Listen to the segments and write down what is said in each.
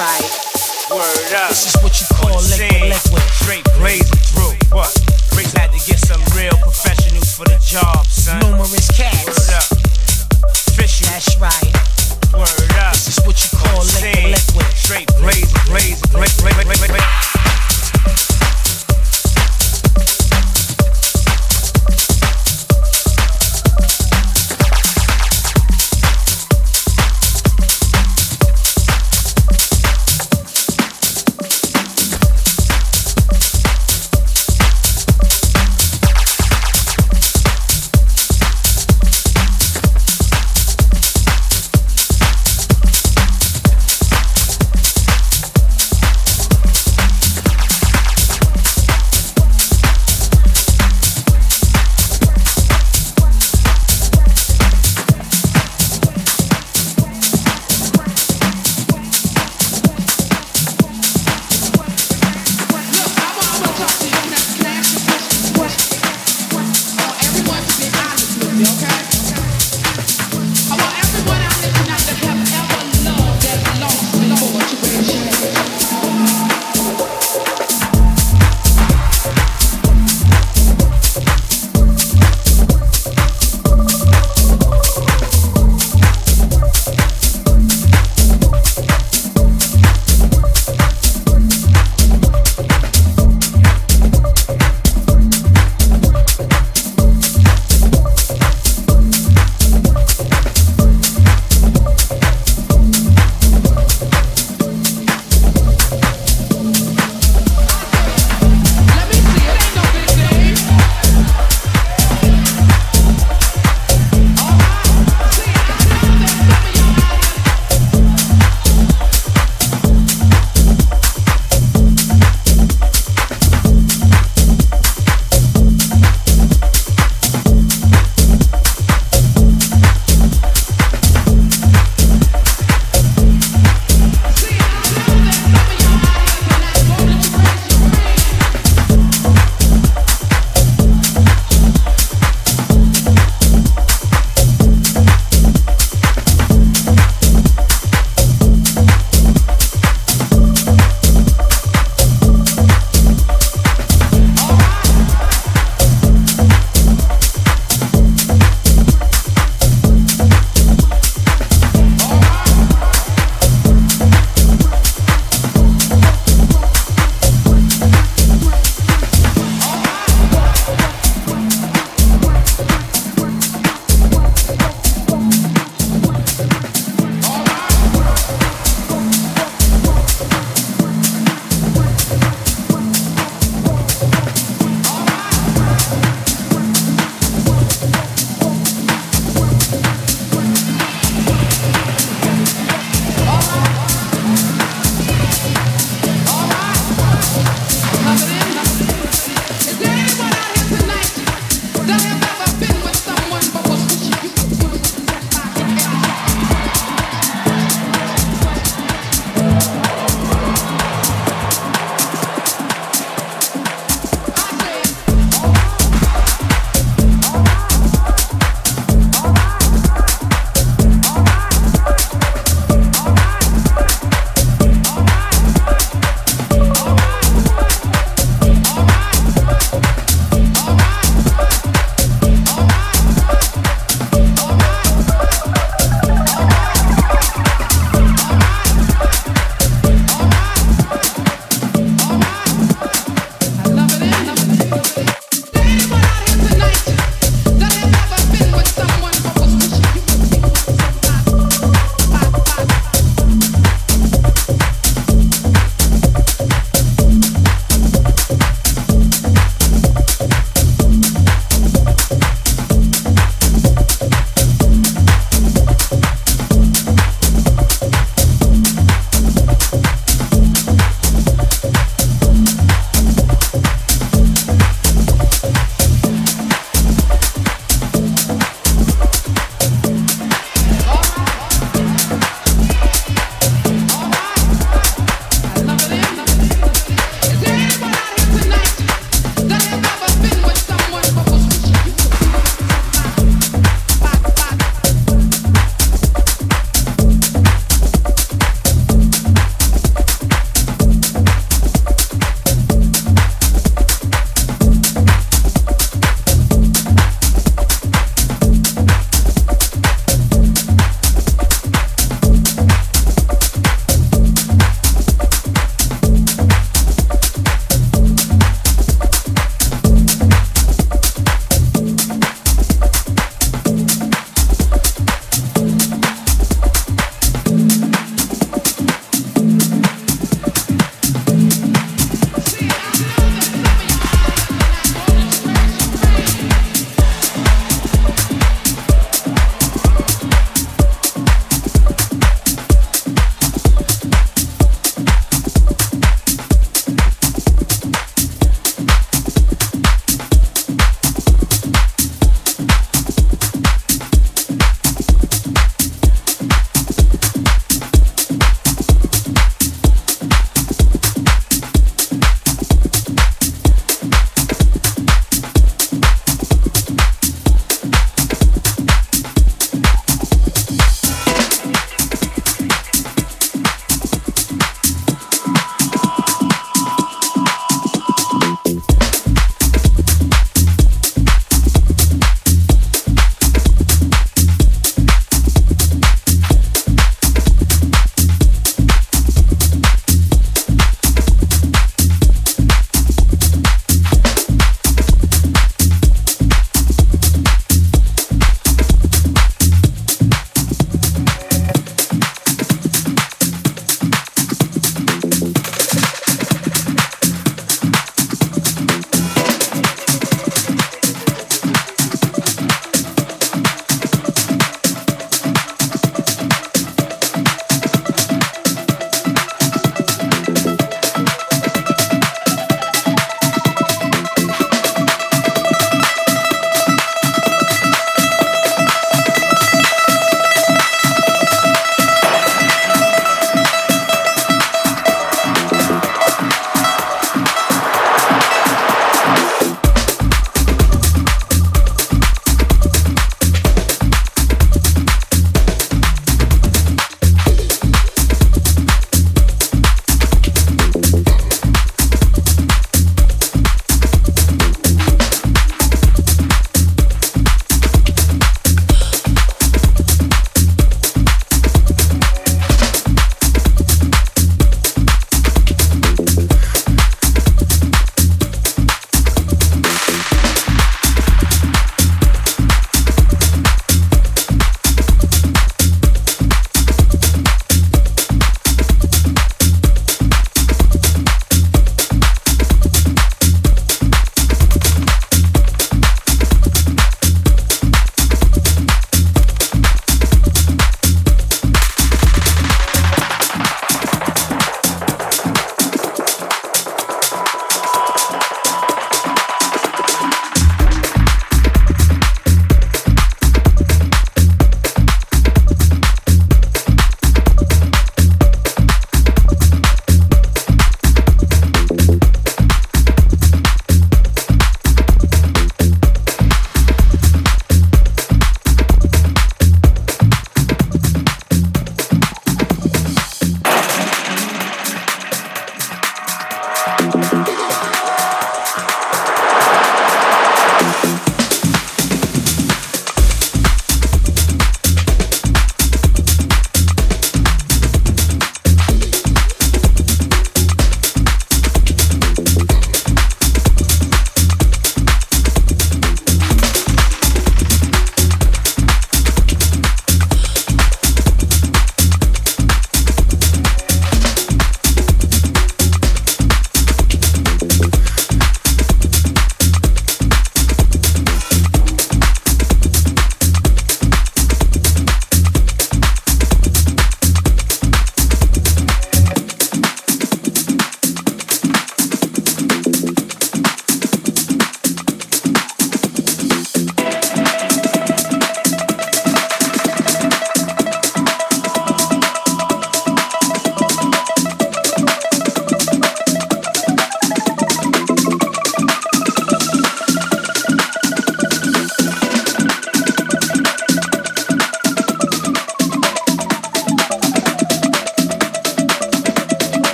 right.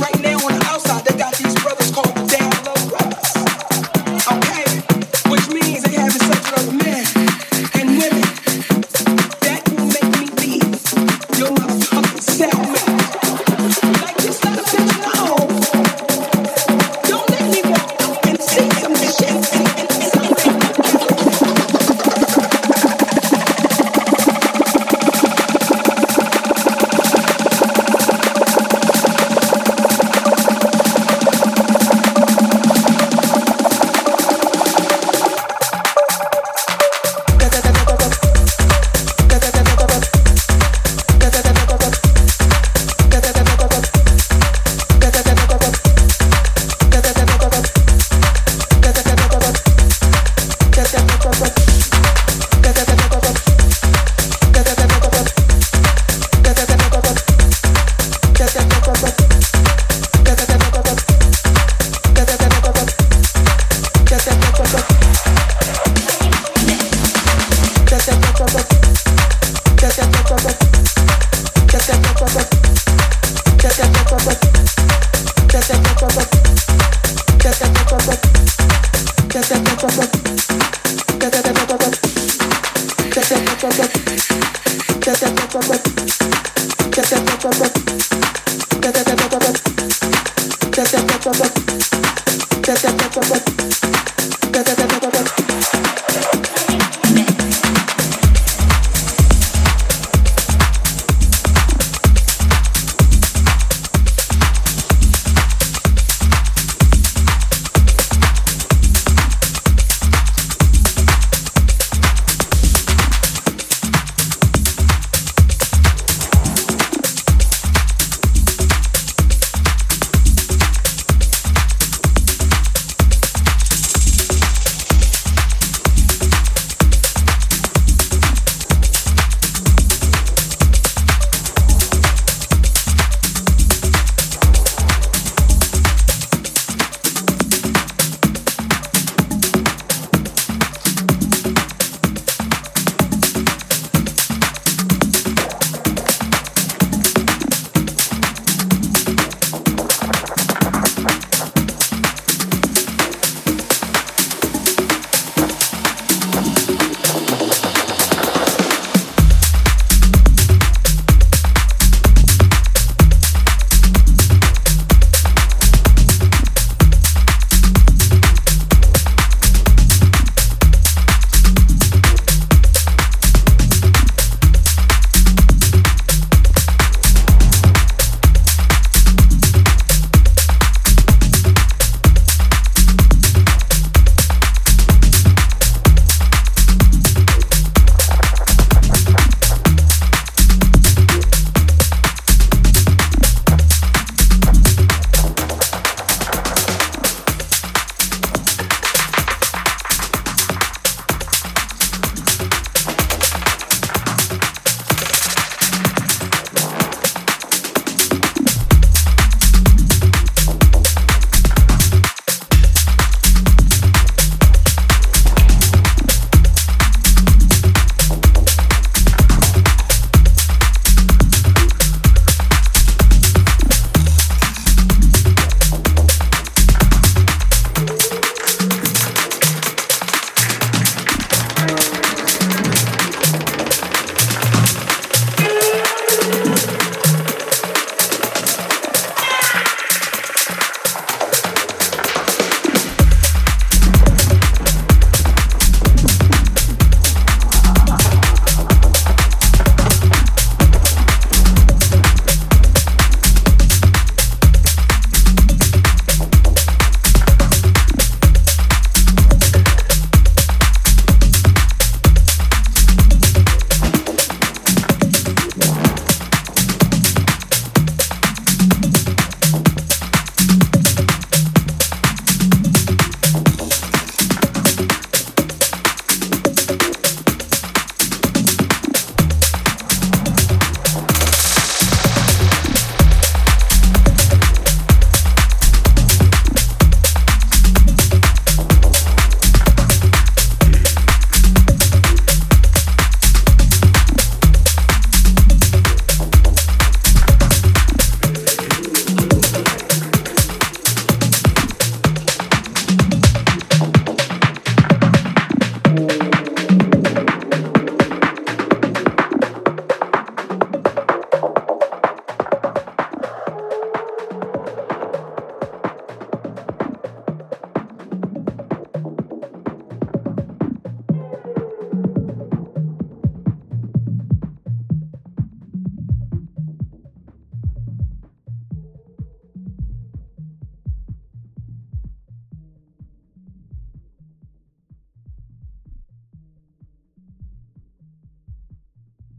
Get